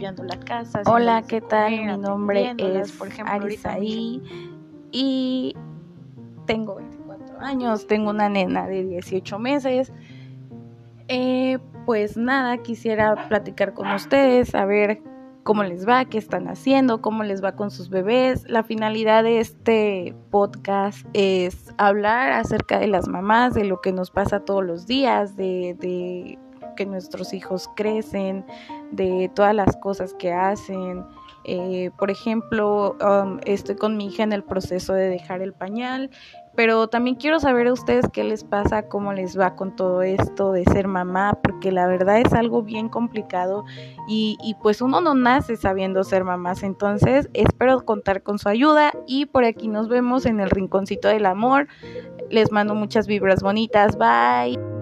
limpiando la casa. Hola, ¿qué tal? Mi nombre es por ejemplo, Arisaí y tengo 24 años, tengo una nena de 18 meses. Eh, pues nada, quisiera platicar con ustedes, a ver cómo les va, qué están haciendo, cómo les va con sus bebés. La finalidad de este podcast es hablar acerca de las mamás, de lo que nos pasa todos los días, de, de que nuestros hijos crecen, de todas las cosas que hacen. Eh, por ejemplo, um, estoy con mi hija en el proceso de dejar el pañal pero también quiero saber a ustedes qué les pasa, cómo les va con todo esto de ser mamá, porque la verdad es algo bien complicado y, y pues uno no nace sabiendo ser mamás. Entonces espero contar con su ayuda y por aquí nos vemos en el rinconcito del amor. Les mando muchas vibras bonitas. Bye.